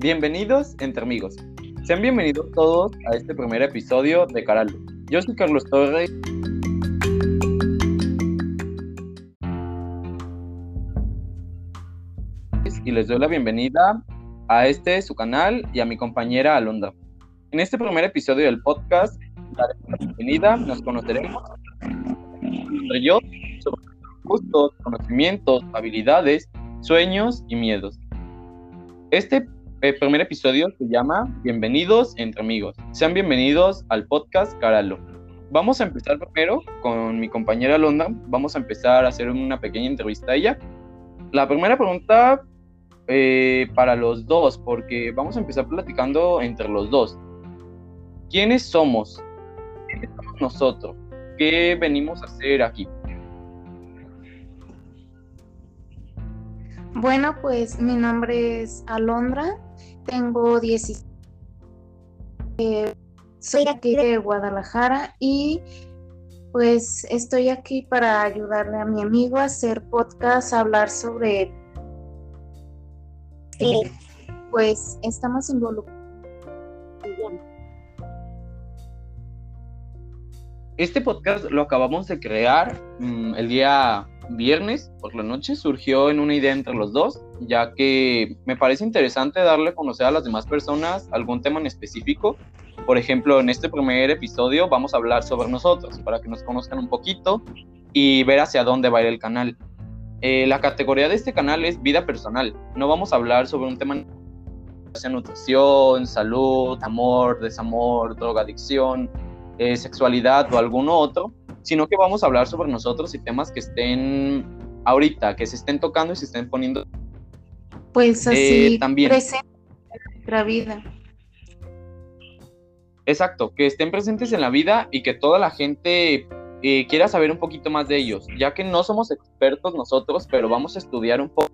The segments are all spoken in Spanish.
Bienvenidos entre amigos. Sean bienvenidos todos a este primer episodio de Caralo. Yo soy Carlos Torres. Y les doy la bienvenida a este su canal y a mi compañera Alondra. En este primer episodio del podcast daremos la bienvenida, nos conoceremos entre yo sobre gustos, conocimientos, habilidades, sueños y miedos. Este el primer episodio se llama Bienvenidos entre amigos. Sean bienvenidos al podcast Caralo. Vamos a empezar primero con mi compañera Londa. Vamos a empezar a hacer una pequeña entrevista a ella. La primera pregunta eh, para los dos, porque vamos a empezar platicando entre los dos. ¿Quiénes somos? ¿Quiénes somos nosotros? ¿Qué venimos a hacer aquí? Bueno, pues mi nombre es Alondra, tengo 16. Eh, soy aquí de Guadalajara y pues estoy aquí para ayudarle a mi amigo a hacer podcast, a hablar sobre... pues estamos involucrados. Este podcast lo acabamos de crear mm, el día viernes por la noche surgió en una idea entre los dos, ya que me parece interesante darle a conocer a las demás personas algún tema en específico. Por ejemplo, en este primer episodio vamos a hablar sobre nosotros, para que nos conozcan un poquito y ver hacia dónde va a ir el canal. Eh, la categoría de este canal es vida personal. No vamos a hablar sobre un tema de nutrición, salud, amor, desamor, drogadicción, eh, sexualidad o alguno otro, sino que vamos a hablar sobre nosotros y temas que estén ahorita, que se estén tocando y se estén poniendo. Pues así, eh, también. presente en nuestra vida. Exacto, que estén presentes en la vida y que toda la gente eh, quiera saber un poquito más de ellos, ya que no somos expertos nosotros, pero vamos a estudiar un poco.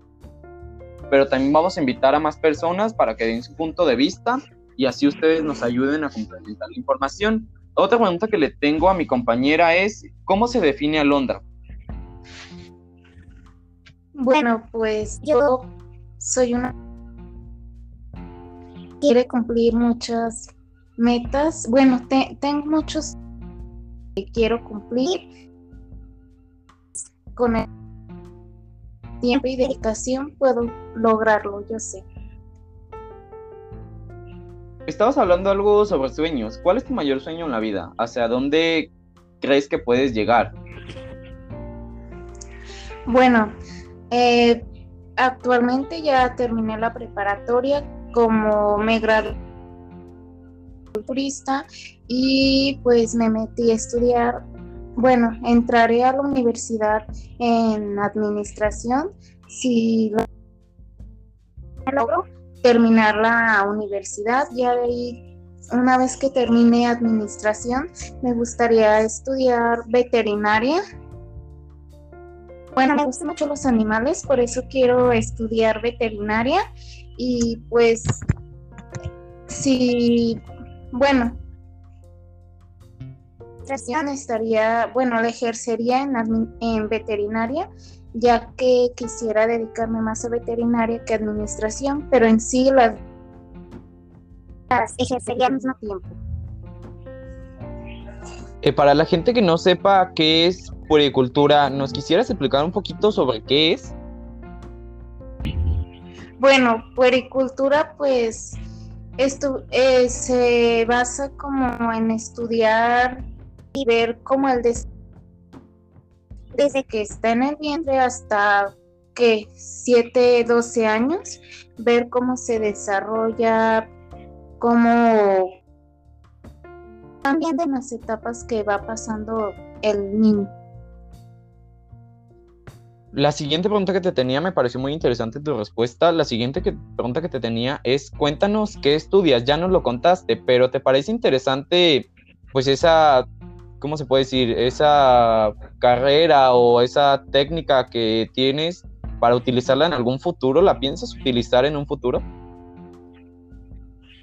Pero también vamos a invitar a más personas para que den su punto de vista y así ustedes nos ayuden a complementar la información. Otra pregunta que le tengo a mi compañera es, ¿cómo se define Alondra? Bueno, pues yo soy una... Quiere cumplir muchas metas. Bueno, tengo muchos que quiero cumplir. Con el tiempo y dedicación puedo lograrlo, yo sé. Estabas hablando algo sobre sueños. ¿Cuál es tu mayor sueño en la vida? ¿Hacia dónde crees que puedes llegar? Bueno, eh, actualmente ya terminé la preparatoria como me gradué turista y pues me metí a estudiar, bueno, entraré a la universidad en administración si lo logro terminar la universidad. Ya de ahí, una vez que termine administración, me gustaría estudiar veterinaria. Bueno, me gustan mucho los animales, por eso quiero estudiar veterinaria. Y pues, si, bueno, estaría, bueno, la ejercería en, en veterinaria ya que quisiera dedicarme más a veterinaria que a administración, pero en sí las, ejercería al mismo tiempo. Eh, para la gente que no sepa qué es puericultura, ¿nos quisieras explicar un poquito sobre qué es? Bueno, puericultura pues esto, eh, se basa como en estudiar y ver cómo el desarrollo desde que está en el vientre hasta que 7, 12 años, ver cómo se desarrolla, cómo cambian de las etapas que va pasando el niño. La siguiente pregunta que te tenía me pareció muy interesante tu respuesta. La siguiente pregunta que te tenía es, cuéntanos qué estudias, ya nos lo contaste, pero ¿te parece interesante pues esa ¿cómo se puede decir? Esa carrera o esa técnica que tienes para utilizarla en algún futuro, ¿la piensas utilizar en un futuro?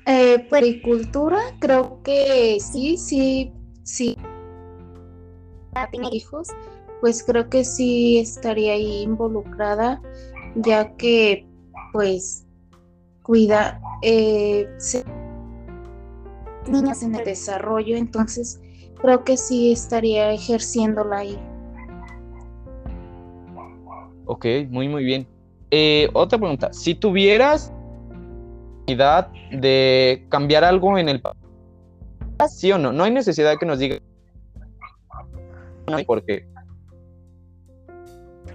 Eh, pericultura, creo que sí, sí, sí. Tiene hijos, pues creo que sí estaría ahí involucrada, ya que pues cuida eh, niños en el desarrollo, entonces creo que sí estaría ejerciéndola ahí. Ok, muy muy bien. Eh, otra pregunta, si tuvieras necesidad de cambiar algo en el sí o no, no hay necesidad de que nos diga no por qué.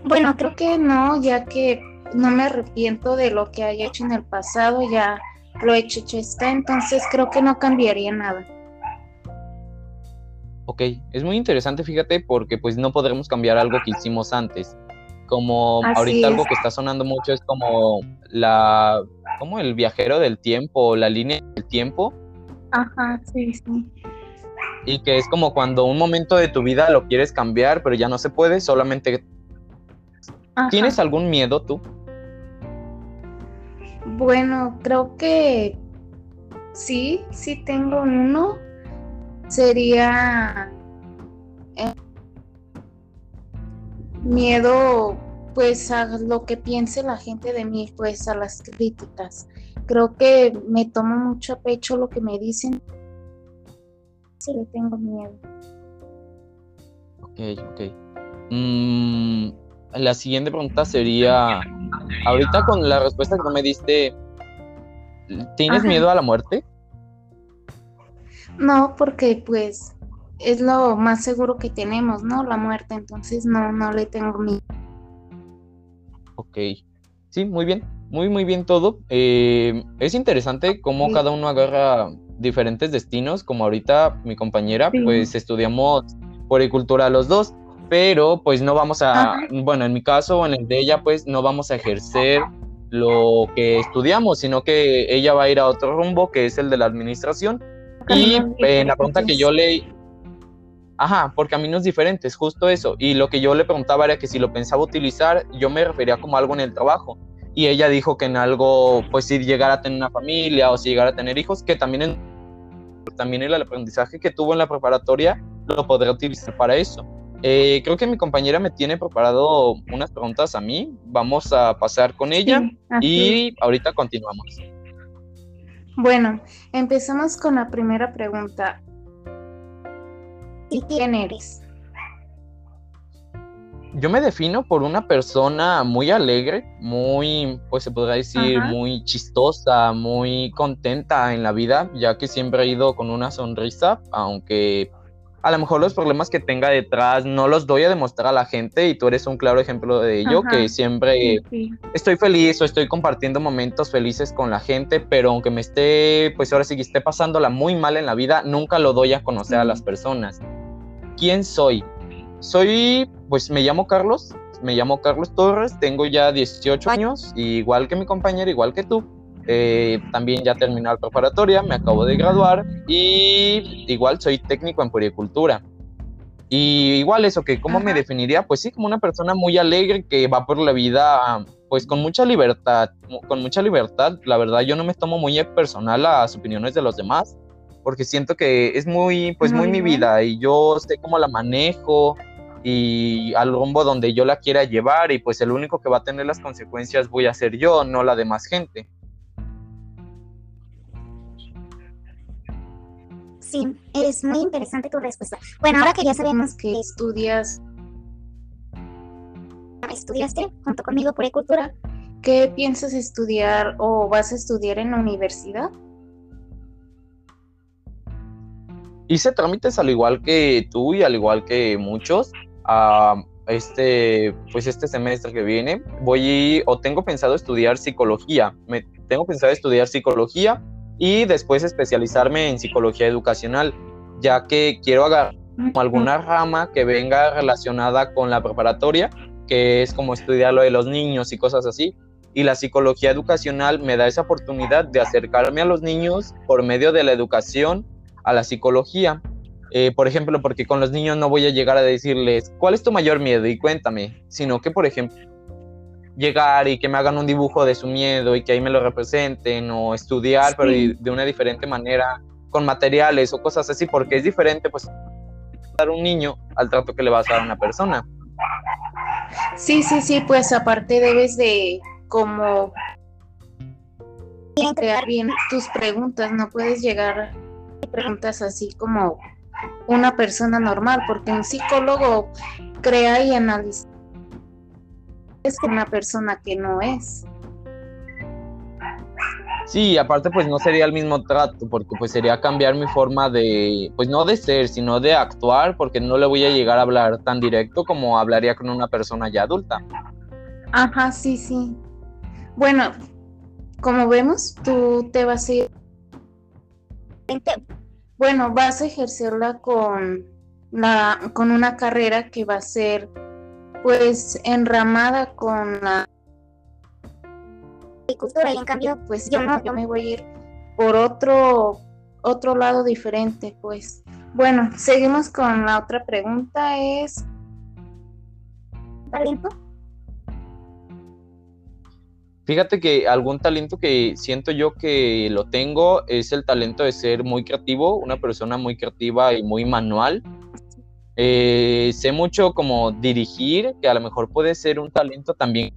Bueno, creo que no, ya que no me arrepiento de lo que haya hecho en el pasado, ya lo hecho, hecho está, entonces creo que no cambiaría nada. Ok, es muy interesante, fíjate, porque pues no podremos cambiar algo que hicimos antes. Como ahorita algo que está sonando mucho es como la, como el viajero del tiempo, la línea del tiempo. Ajá, sí, sí. Y que es como cuando un momento de tu vida lo quieres cambiar, pero ya no se puede, solamente... ¿Tienes algún miedo tú? Bueno, creo que sí, sí tengo uno. Sería eh, miedo pues a lo que piense la gente de mí, pues a las críticas. Creo que me tomo mucho a pecho lo que me dicen. Sí le tengo miedo. Ok, ok. Mm, la siguiente pregunta sería, ahorita con la respuesta que me diste, ¿tienes miedo a la muerte? No, porque pues es lo más seguro que tenemos, ¿no? La muerte, entonces no, no le tengo miedo. Ok, sí, muy bien, muy, muy bien todo. Eh, es interesante cómo cada uno agarra diferentes destinos, como ahorita mi compañera, pues estudiamos poricultura los dos pero pues no vamos a, bueno, en mi caso o en el de ella, pues no vamos a ejercer lo que estudiamos, sino que ella va a ir a otro rumbo, que es el de la administración. Y en la pregunta que yo le... Ajá, por caminos diferentes, justo eso. Y lo que yo le preguntaba era que si lo pensaba utilizar, yo me refería como algo en el trabajo. Y ella dijo que en algo, pues si llegara a tener una familia o si llegara a tener hijos, que también, en, también el aprendizaje que tuvo en la preparatoria lo podría utilizar para eso. Eh, creo que mi compañera me tiene preparado unas preguntas a mí. Vamos a pasar con ella y ahorita continuamos. Bueno, empezamos con la primera pregunta. ¿Y quién eres? Yo me defino por una persona muy alegre, muy, pues se podría decir, muy chistosa, muy contenta en la vida, ya que siempre he ido con una sonrisa, aunque a lo mejor los problemas que tenga detrás no los doy a demostrar a la gente y tú eres un claro ejemplo de ello, que siempre estoy feliz o estoy compartiendo momentos felices con la gente, pero aunque me esté, pues ahora sí que esté pasándola muy mal en la vida, nunca lo doy a conocer a las personas. ¿Quién soy? Soy, pues me llamo Carlos, me llamo Carlos Torres, tengo ya 18 años, igual que mi compañero, igual que tú. Eh, también ya terminé la preparatoria, me acabo de graduar y igual soy técnico en puericultura. Y igual eso, que cómo me definiría, pues sí, como una persona muy alegre que va por la vida pues con mucha libertad, con mucha libertad. La verdad yo no me tomo muy personal las opiniones de los demás, porque siento que es muy, pues muy mi vida y yo sé cómo la manejo y al rumbo donde yo la quiera llevar y pues el único que va a tener las consecuencias voy a ser yo, no la demás gente. Sí, es muy interesante tu respuesta. Bueno, ahora que ya sabemos que estudias, estudiaste junto conmigo por cultura, ¿qué piensas estudiar o vas a estudiar en la universidad? Hice trámites al igual que tú y al igual que muchos. este, pues este semestre que viene voy o tengo pensado estudiar psicología. Me, tengo pensado estudiar psicología y después especializarme en psicología educacional, ya que quiero agarrar alguna rama que venga relacionada con la preparatoria, que es como estudiar lo de los niños y cosas así. Y la psicología educacional me da esa oportunidad de acercarme a los niños por medio de la educación a la psicología. Eh, por ejemplo, porque con los niños no voy a llegar a decirles, ¿cuál es tu mayor miedo? Y cuéntame, sino que, por ejemplo, llegar y que me hagan un dibujo de su miedo y que ahí me lo representen o estudiar, pero de una diferente manera, con materiales o cosas así, porque es diferente, pues, dar un niño al trato que le vas a dar a una persona. Sí, sí, sí, pues aparte debes de como crear bien tus preguntas, no puedes llegar a preguntas así como una persona normal, porque un psicólogo crea y analiza es una persona que no es. Sí, aparte pues no sería el mismo trato, porque pues sería cambiar mi forma de, pues no de ser, sino de actuar, porque no le voy a llegar a hablar tan directo como hablaría con una persona ya adulta. Ajá, sí, sí. Bueno, como vemos, tú te vas a ir... Bueno, vas a ejercerla con, la, con una carrera que va a ser pues enramada con la agricultura y en cambio pues yo no, yo me voy a ir por otro otro lado diferente pues. Bueno seguimos con la otra pregunta es talento Fíjate que algún talento que siento yo que lo tengo es el talento de ser muy creativo, una persona muy creativa y muy manual. Eh, sé mucho como dirigir, que a lo mejor puede ser un talento también.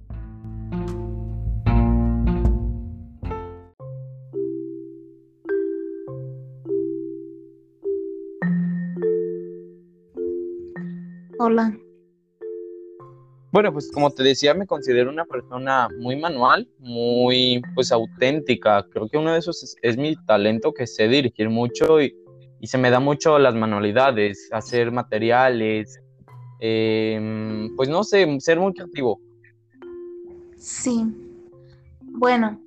Hola. Bueno, pues como te decía, me considero una persona muy manual, muy pues auténtica. Creo que uno de esos es, es mi talento, que sé dirigir mucho y, y se me da mucho las manualidades, hacer materiales, em, pues no sé, ser muy creativo. Sí. Bueno.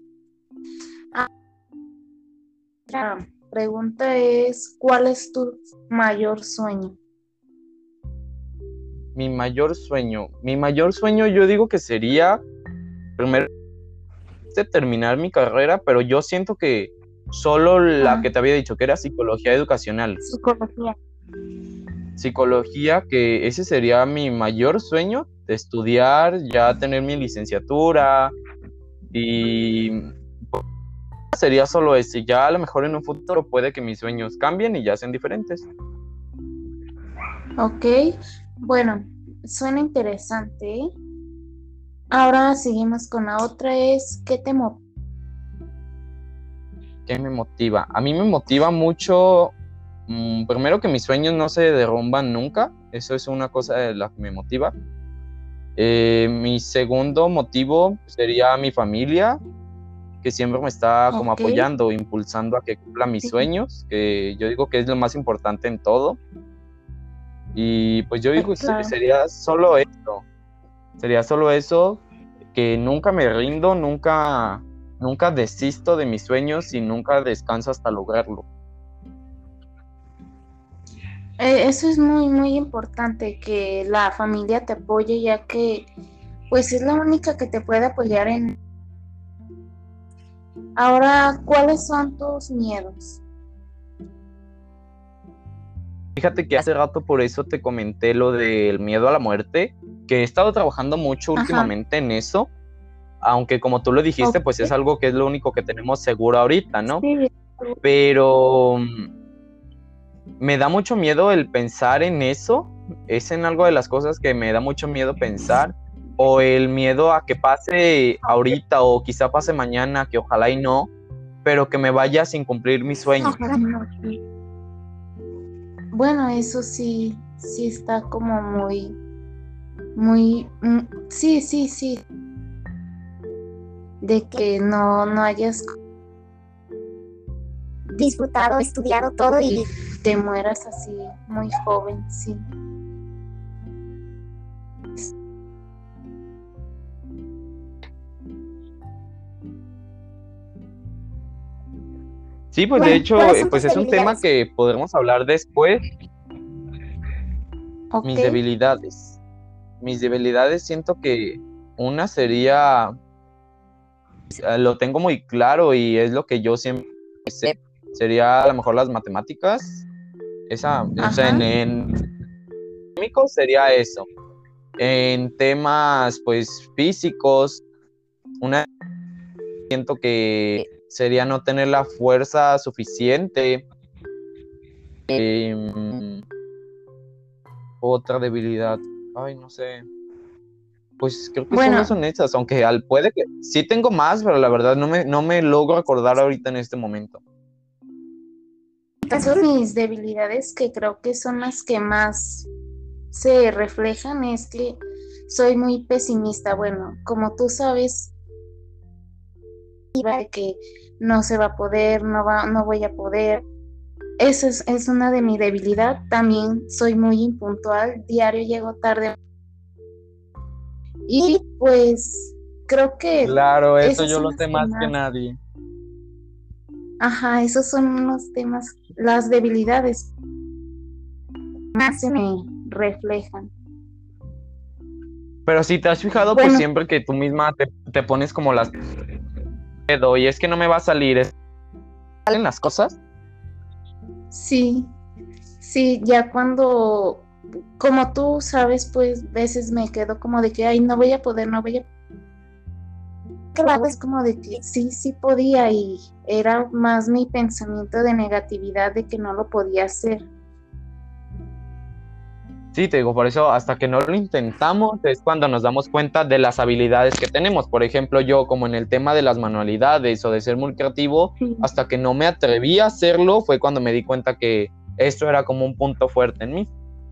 La pregunta es, ¿cuál es tu mayor sueño? Mi mayor sueño, mi mayor sueño yo digo que sería primero terminar mi carrera, pero yo siento que Solo la que te había dicho, que era psicología educacional. Psicología. Psicología, que ese sería mi mayor sueño, de estudiar, ya tener mi licenciatura y sería solo ese. Ya a lo mejor en un futuro puede que mis sueños cambien y ya sean diferentes. Ok, bueno, suena interesante. Ahora seguimos con la otra, es ¿qué te motiva? ¿Qué me motiva? A mí me motiva mucho, mm, primero que mis sueños no se derrumban nunca, eso es una cosa de la que me motiva. Eh, mi segundo motivo sería mi familia, que siempre me está como apoyando, impulsando a que cumpla mis sueños, que yo digo que es lo más importante en todo. Y pues yo digo que sería solo eso, sería solo eso, que nunca me rindo, nunca Nunca desisto de mis sueños y nunca descanso hasta lograrlo. Eh, eso es muy, muy importante, que la familia te apoye, ya que pues es la única que te puede apoyar en... Ahora, ¿cuáles son tus miedos? Fíjate que hace rato por eso te comenté lo del miedo a la muerte, que he estado trabajando mucho últimamente en eso, aunque como tú lo dijiste, pues es algo que es lo único que tenemos seguro ahorita, ¿no? Pero mm, me da mucho miedo el pensar en eso, es en algo de las cosas que me da mucho miedo pensar, o el miedo a que pase ahorita o quizá pase mañana, que ojalá y no, pero que me vaya sin cumplir mis sueños. Bueno, eso sí, sí está como muy, muy, mm, sí, sí, sí de que no, no hayas disfrutado, estudiado todo y te mueras así muy joven, sí. Sí, pues de hecho, pues es un tema que podremos hablar después. Mis debilidades. Mis debilidades siento que una sería lo tengo muy claro y es lo que yo siempre sé. Sería a lo mejor las matemáticas. Esa, o sea, en, en sería eso. En temas, pues, físicos, una siento que sería no tener la fuerza suficiente. Em, otra debilidad. Ay, no sé. Pues creo que bueno, son esas, aunque al puede que sí tengo más, pero la verdad no me, no me logro acordar ahorita en este momento. Son mis debilidades que creo que son las que más se reflejan es que soy muy pesimista. Bueno, como tú sabes, que no se va a poder, no, va, no voy a poder. Esa es, es una de mi debilidad. También soy muy impuntual, diario llego tarde. Y pues creo que... Claro, eso yo lo sé más que nadie. Ajá, esos son los temas, las debilidades más se me reflejan. Pero si te has fijado, pues siempre que tú misma te, te pones como las y es que no me va a salir. ¿Salen las cosas? Sí, sí, ya cuando, como tú sabes, pues veces me quedo como de que, ay, no voy a poder, no voy a claro, es como de que sí, sí podía y era más mi pensamiento de negatividad de que no lo podía hacer. Sí, te digo, por eso hasta que no lo intentamos es cuando nos damos cuenta de las habilidades que tenemos. Por ejemplo, yo como en el tema de las manualidades o de ser muy creativo, hasta que no me atreví a hacerlo fue cuando me di cuenta que esto era como un punto fuerte en mí.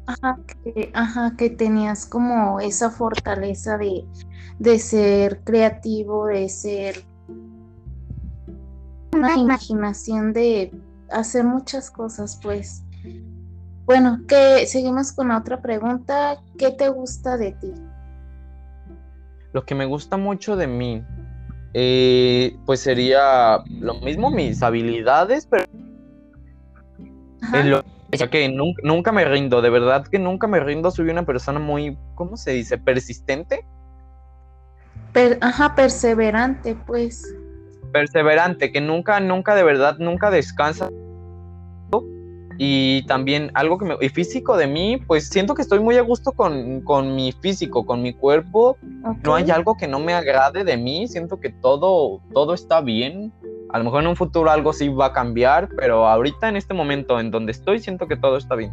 Ajá, que, ajá, que tenías como esa fortaleza de, de ser creativo, de ser una imaginación de hacer muchas cosas, pues. Bueno, que seguimos con otra pregunta. ¿Qué te gusta de ti? Lo que me gusta mucho de mí, eh, pues sería lo mismo mis habilidades, pero lo, que nunca, me rindo, de verdad que nunca me rindo. Soy una persona muy, ¿cómo se dice? Persistente. ajá, perseverante, pues. Perseverante, que nunca, nunca, de verdad, nunca descansa y también algo que me... Y físico de mí, pues siento que estoy muy a gusto con, mi físico, con mi cuerpo. No hay algo que no me agrade de mí. Siento que todo, todo está bien. A lo mejor en un futuro algo sí va a cambiar, pero ahorita en este momento en donde estoy, siento que todo está bien.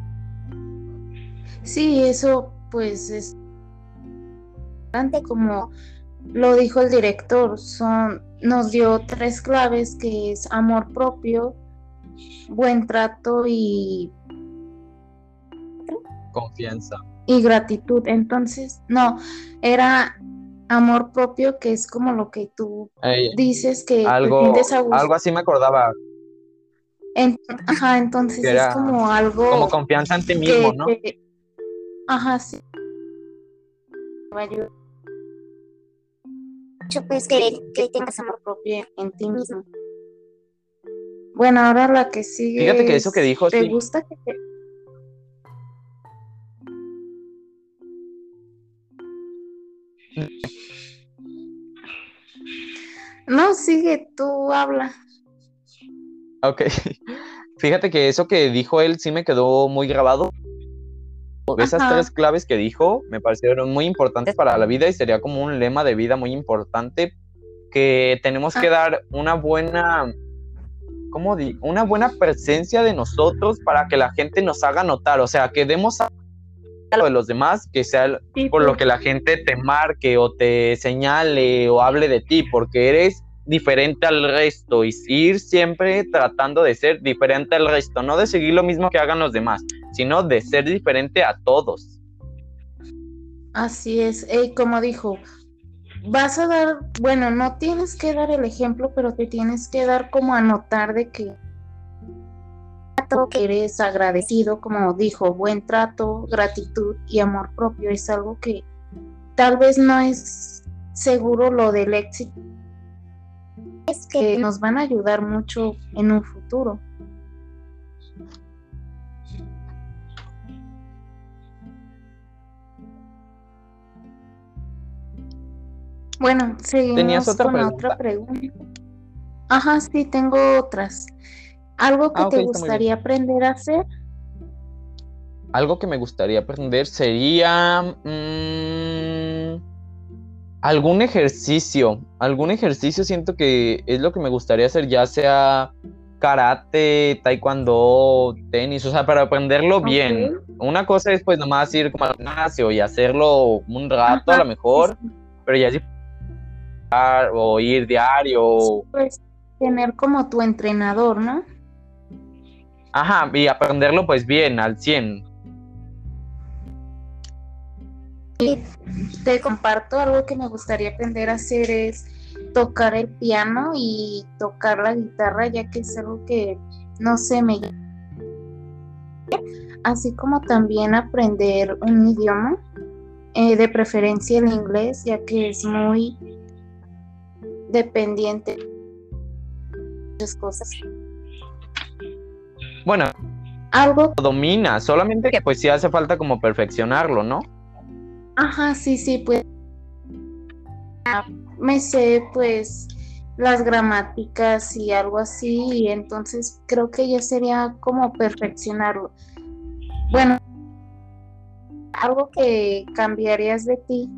Sí, eso pues es como lo dijo el director, son, nos dio tres claves que es amor propio, buen trato y confianza. Y gratitud. Entonces, no, era amor propio, que es como lo que tú dices que algo, algo así me acordaba. ajá, entonces es como algo. Como confianza en ti mismo, ¿no? ajá, sí. Pues que, que tengas amor propio en ti mismo. Bueno, ahora la que sigue. Fíjate que eso que dijo. ¿Te gusta que te... No, sigue, tú habla. Ok. Fíjate que eso que dijo él sí me quedó muy grabado. Esas tres claves que dijo me parecieron muy importantes para la vida y sería como un lema de vida muy importante que tenemos que ah. dar una buena ¿cómo digo? Una buena presencia de nosotros para que la gente nos haga notar, o sea, que demos a lo de los demás, que sea por lo que la gente te marque o te señale o hable de ti, porque eres diferente al resto y ir siempre tratando de ser diferente al resto, no de seguir lo mismo que hagan los demás, sino de ser diferente a todos. Así es, eh, como dijo, vas a dar, bueno, no tienes que dar el ejemplo, pero te tienes que dar como a notar de que que eres agradecido, como dijo, buen trato, gratitud y amor propio es algo que tal vez no es seguro lo del éxito, es que nos van a ayudar mucho en un futuro. Bueno, seguimos con otra pregunta. Ajá, sí, tengo otras. ¿Algo que ah, te gustaría aprender a hacer? Algo que me gustaría aprender sería mm, algún ejercicio. Algún ejercicio siento que es lo que me gustaría hacer, ya sea karate, taekwondo, tenis, o sea, para aprenderlo bien. Una cosa es pues nomás ir como al gimnasio y hacerlo un rato a lo mejor, pero ya si o ir diario. Pues tener como tu entrenador, ¿no? Ajá, y aprenderlo pues bien, al 100. te comparto algo que me gustaría aprender a hacer es tocar el piano y tocar la guitarra, ya que es algo que no sé, me así como también aprender un idioma, eh, de preferencia el inglés, ya que es muy dependiente de muchas cosas. Bueno, algo domina, solamente que pues sí hace falta como perfeccionarlo, ¿no? Ajá, sí, sí, pues me sé pues las gramáticas y algo así, y entonces creo que ya sería como perfeccionarlo. Bueno, algo que cambiarías de ti.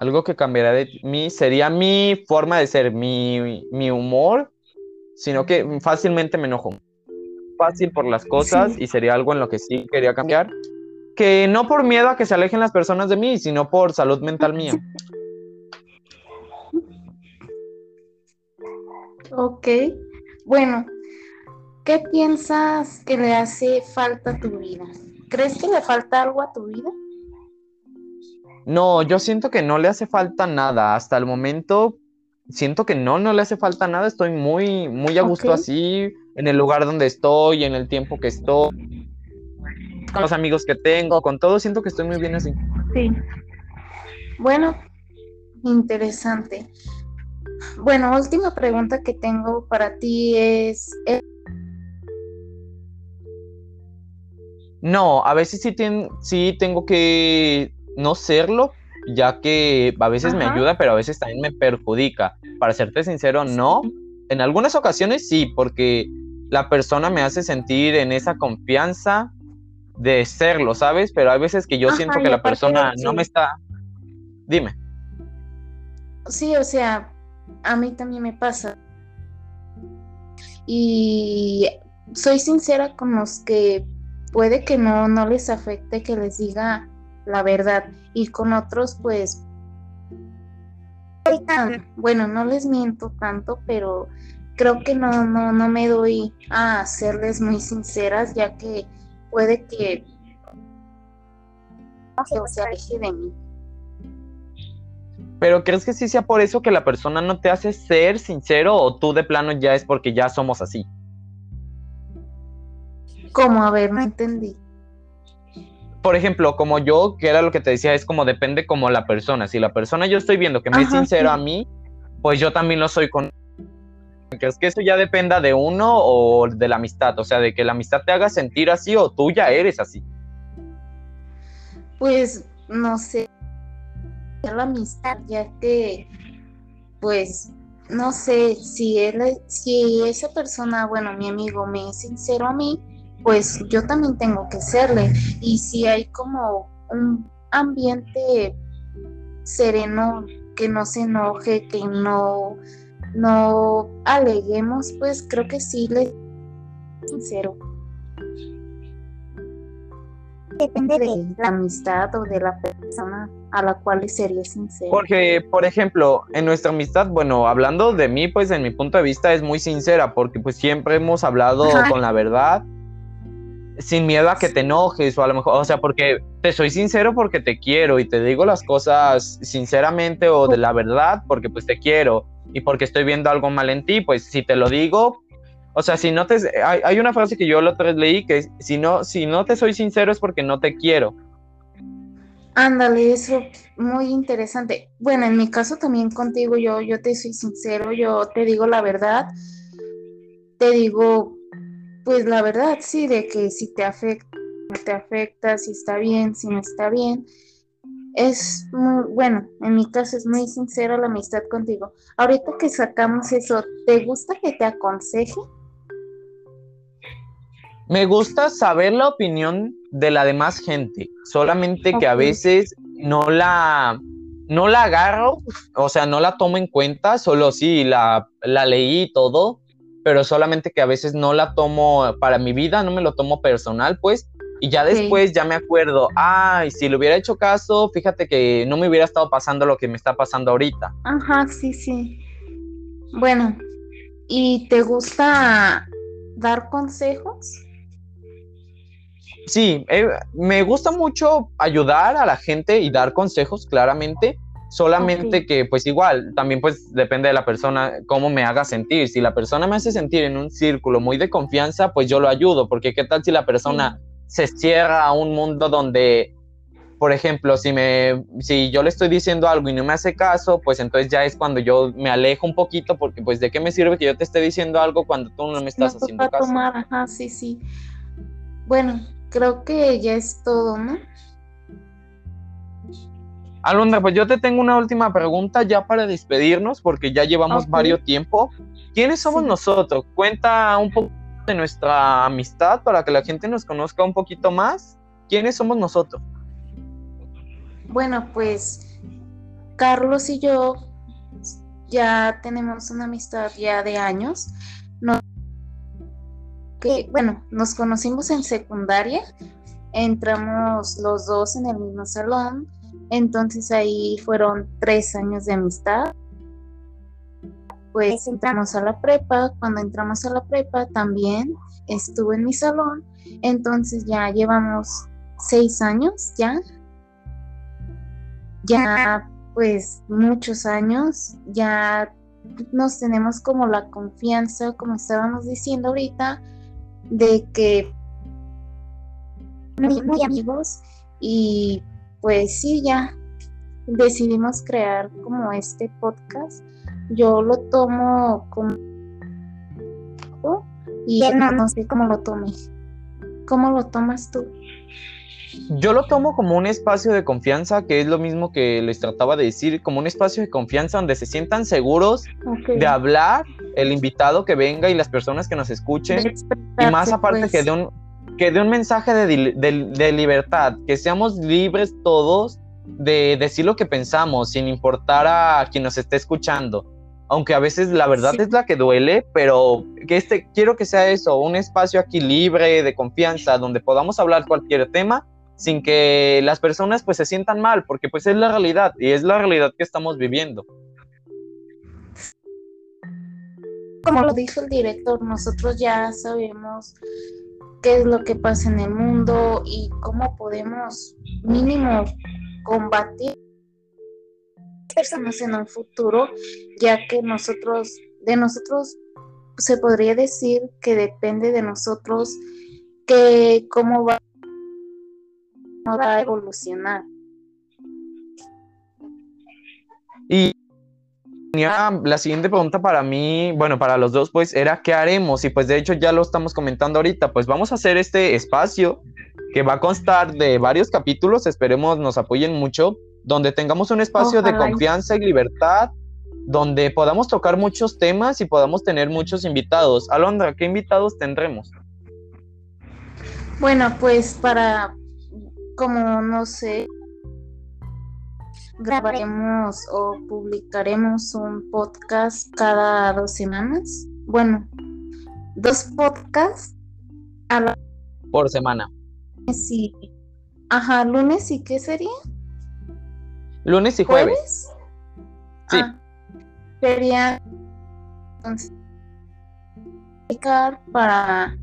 Algo que cambiaría de mí sería mi forma de ser, mi, mi humor, sino que fácilmente me enojo. Fácil por las cosas y sería algo en lo que sí quería cambiar. Que no por miedo a que se alejen las personas de mí, sino por salud mental mía. Ok, bueno, ¿qué piensas que le hace falta a tu vida? ¿Crees que le falta algo a tu vida? No, yo siento que no le hace falta nada. Hasta el momento siento que no, no le hace falta nada. Estoy muy, muy a gusto así, en el lugar donde estoy, en el tiempo que estoy, con los amigos que tengo, con todo, siento que estoy muy bien así. Sí. Bueno, interesante. Bueno, última pregunta que tengo para ti es... Eh, no, a veces sí, sí tengo que no serlo, ya que a veces me ayuda, pero a veces también me perjudica. Para serte sincero, no. En algunas ocasiones sí, porque la persona me hace sentir en esa confianza de serlo, ¿sabes? Pero hay veces que yo siento que la persona no me está... Dime. Sí, o sea, a mí también me pasa. Y soy sincera con los que puede que no, no les afecte que les diga la verdad. Y con otros, pues, bueno, no les miento tanto, pero creo que no, no, no me doy a serles muy sinceras, ya que puede que se aleje de mí. Pero ¿crees que sí sea por eso que la persona no te hace ser sincero o tú de plano ya es porque ya somos así? ¿Cómo? A ver, no entendí. Por ejemplo, como yo, que era lo que te decía, es como depende como la persona. Si la persona yo estoy viendo que me es sincero a mí, pues yo también lo soy con... ¿Crees que eso ya dependa de uno o de la amistad? O sea, de que la amistad te haga sentir así o tú ya eres así. Pues no sé la amistad, ya que, pues, no sé, si él, si esa persona, bueno, mi amigo me es sincero a mí, pues yo también tengo que serle. Y si hay como un ambiente sereno, que no se enoje, que no, no aleguemos, pues creo que sí le sincero depende de la amistad o de la persona a la cual sería sincero. Porque, por ejemplo, en nuestra amistad, bueno, hablando de mí, pues en mi punto de vista es muy sincera, porque pues siempre hemos hablado con la verdad, sin miedo a que te enojes o a lo mejor, o sea, porque te soy sincero porque te quiero y te digo las cosas sinceramente o de la verdad porque pues te quiero y porque estoy viendo algo mal en ti, pues si te lo digo, o sea, si no te... Hay, una frase que yo la otra vez leí que si no, si no te soy sincero es porque no te quiero. Ándale, eso muy interesante. Bueno, en mi caso también contigo, yo, yo te soy sincero, yo te digo la verdad. Te digo, pues la verdad, sí, de que si te afecta, te afecta, si está bien, si no está bien. Es muy, bueno, en mi caso es muy sincera la amistad contigo. Ahorita que sacamos eso, ¿te gusta que te aconseje? Me gusta saber la opinión de la demás gente, solamente que a veces no la, no la agarro, o sea, no la tomo en cuenta, solo sí, la, la leí todo, pero solamente que a veces no la tomo para mi vida, no me lo tomo personal, pues, y ya después ya me acuerdo, ay, si le hubiera hecho caso, fíjate que no me hubiera estado pasando lo que me está pasando ahorita. Ajá, sí, sí. Bueno, ¿y te gusta dar consejos? Sí, eh, me gusta mucho ayudar a la gente y dar consejos, claramente. Solamente que, pues igual, también pues depende de la persona cómo me haga sentir. Si la persona me hace sentir en un círculo muy de confianza, pues yo lo ayudo, porque qué tal si la persona se cierra a un mundo donde, por ejemplo, si, me, si yo le estoy diciendo algo y no me hace caso, pues entonces ya es cuando yo me alejo un poquito, porque pues de qué me sirve que yo te esté diciendo algo cuando tú no me estás haciendo caso. Tomar, ajá, sí, sí. Bueno, creo que ya es todo, ¿no? Alondra, pues yo te tengo una última pregunta ya para despedirnos, porque ya llevamos varios tiempo. ¿Quiénes somos nosotros? Cuenta un poco de nuestra amistad para que la gente nos conozca un poquito más. ¿Quiénes somos nosotros? Bueno, pues Carlos y yo ya tenemos una amistad ya de años. que, bueno, nos conocimos en secundaria, entramos los dos en el mismo salón entonces ahí fueron tres años de amistad. Pues entramos a la prepa, cuando entramos a la prepa también estuve en mi salón, entonces ya llevamos seis años ya. Ya pues muchos años, ya nos tenemos como la confianza, como estábamos diciendo ahorita, de que muy amigos y pues sí, ya decidimos crear como este podcast. Yo lo tomo como y no, no sé cómo lo tome. ¿Cómo lo tomas tú? Yo lo tomo como un espacio de confianza, que es lo mismo que les trataba de decir, como un espacio de confianza donde se sientan seguros de hablar, el invitado que venga y las personas que nos escuchen. Y más aparte que pues. de un, que dé un mensaje de, libertad, que seamos libres todos de decir lo que pensamos, sin importar a quien nos esté escuchando. Aunque a veces la verdad es la que duele, pero que este, quiero que sea eso, un espacio aquí libre, de confianza, donde podamos hablar cualquier tema sin que las personas pues se sientan mal, porque pues es la realidad y es la realidad que estamos viviendo. Como lo dijo el director, nosotros ya sabemos qué es lo que pasa en el mundo y cómo podemos mínimo combatir personas en un futuro, ya que nosotros, de nosotros se podría decir que depende de nosotros que cómo va, a evolucionar. Y la siguiente pregunta para mí, bueno, para los dos, pues era ¿qué haremos? Y pues de hecho ya lo estamos comentando ahorita, pues vamos a hacer este espacio que va a constar de varios capítulos, esperemos nos apoyen mucho, donde tengamos un espacio de confianza y libertad, donde podamos tocar muchos temas y podamos tener muchos invitados. Alondra, ¿qué invitados tendremos? Bueno, pues para, como no sé, grabaremos o publicaremos un podcast cada dos semanas. Bueno, dos podcasts a la... por semana. Sí. Ajá, lunes y qué sería? Lunes y jueves. Sí. Ah, sería entonces para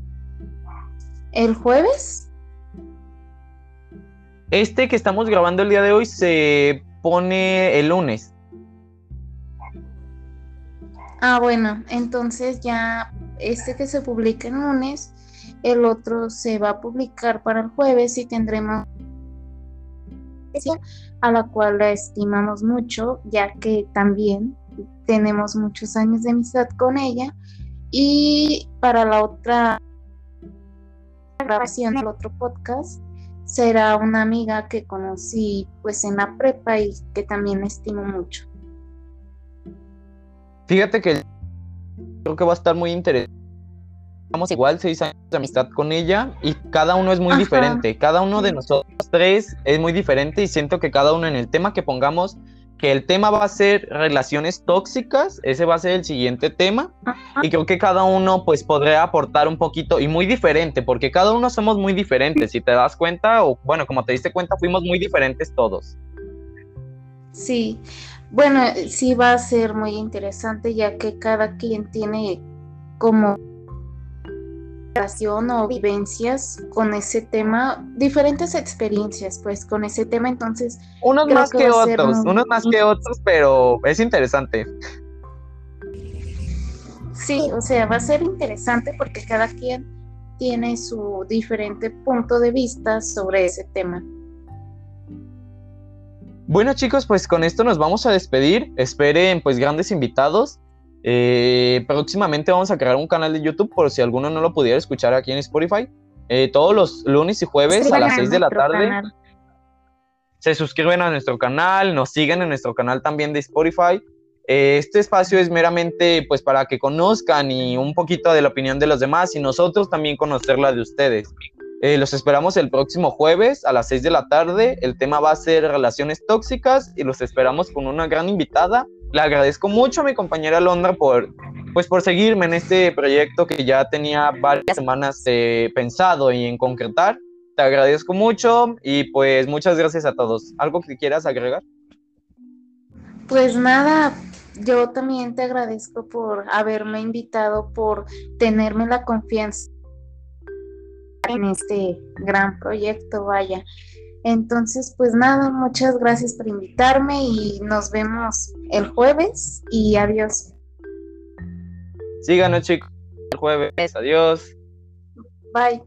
el jueves. Este que estamos grabando el día de hoy se pone el lunes. Ah, bueno, entonces ya este que se publica el lunes, el otro se va a publicar para el jueves y tendremos a la cual la estimamos mucho, ya que también tenemos muchos años de amistad con ella. Y para la otra grabación, el otro podcast, será una amiga que conocí pues en la prepa y que también estimo mucho. Fíjate que creo que va a estar muy interesante. Vamos igual seis años de amistad con ella y cada uno es muy diferente. Cada uno de nosotros tres es muy diferente y siento que cada uno en el tema que pongamos que el tema va a ser relaciones tóxicas, ese va a ser el siguiente tema, y creo que cada uno pues podría aportar un poquito y muy diferente, porque cada uno somos muy diferentes, si te das cuenta, o bueno, como te diste cuenta, fuimos muy diferentes todos. Sí, bueno, sí va a ser muy interesante ya que cada quien tiene como o vivencias con ese tema, diferentes experiencias pues con ese tema, entonces... Unos más que, otros, unos más que otros, pero es interesante. Sí, o sea, va a ser interesante porque cada quien tiene su diferente punto de vista sobre ese tema. Bueno chicos, pues con esto nos vamos a despedir. Esperen pues grandes invitados. Eh, próximamente vamos a crear un canal de YouTube por si alguno no lo pudiera escuchar aquí en Spotify. Eh, todos los lunes y jueves a las 6 de la tarde. Se suscriben a nuestro canal, nos siguen en nuestro canal también de Spotify. Eh, este espacio es meramente pues para que conozcan y un poquito de la opinión de los demás y nosotros también conocer la de ustedes. los esperamos el próximo jueves a las 6 de la tarde. El tema va a ser relaciones tóxicas y los esperamos con una gran invitada le agradezco mucho a mi compañera Londra por, pues, por seguirme en este proyecto que ya tenía varias semanas eh, pensado y en concretar. Te agradezco mucho y pues muchas gracias a todos. ¿Algo que quieras agregar? Pues nada, yo también te agradezco por haberme invitado, por tenerme la confianza en este gran proyecto, vaya. Entonces, pues nada, muchas gracias por invitarme y nos vemos el jueves y adiós. Síganos chicos, el jueves, adiós. Bye.